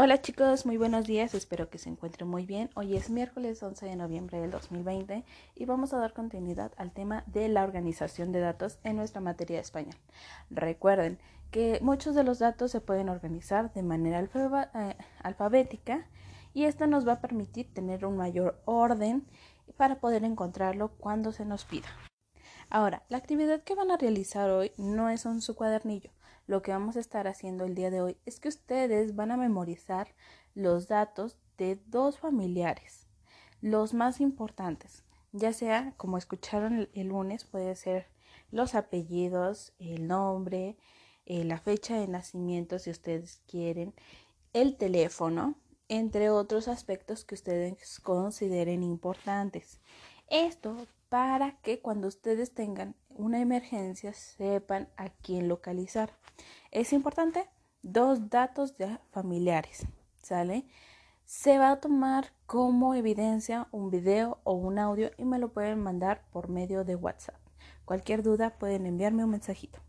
Hola chicos, muy buenos días, espero que se encuentren muy bien. Hoy es miércoles 11 de noviembre del 2020 y vamos a dar continuidad al tema de la organización de datos en nuestra materia de español. Recuerden que muchos de los datos se pueden organizar de manera eh, alfabética y esto nos va a permitir tener un mayor orden para poder encontrarlo cuando se nos pida. Ahora, la actividad que van a realizar hoy no es en su cuadernillo. Lo que vamos a estar haciendo el día de hoy es que ustedes van a memorizar los datos de dos familiares, los más importantes, ya sea como escucharon el, lunes, puede ser los apellidos, el nombre, eh, la fecha de nacimiento si ustedes quieren, el teléfono, entre otros aspectos que ustedes consideren importantes. Esto para que cuando ustedes tengan una emergencia sepan a quién localizar. Es importante dos datos ya familiares, ¿sale? Se va a tomar como evidencia un video o un audio y me lo pueden mandar por medio de WhatsApp. Cualquier duda pueden enviarme un mensajito.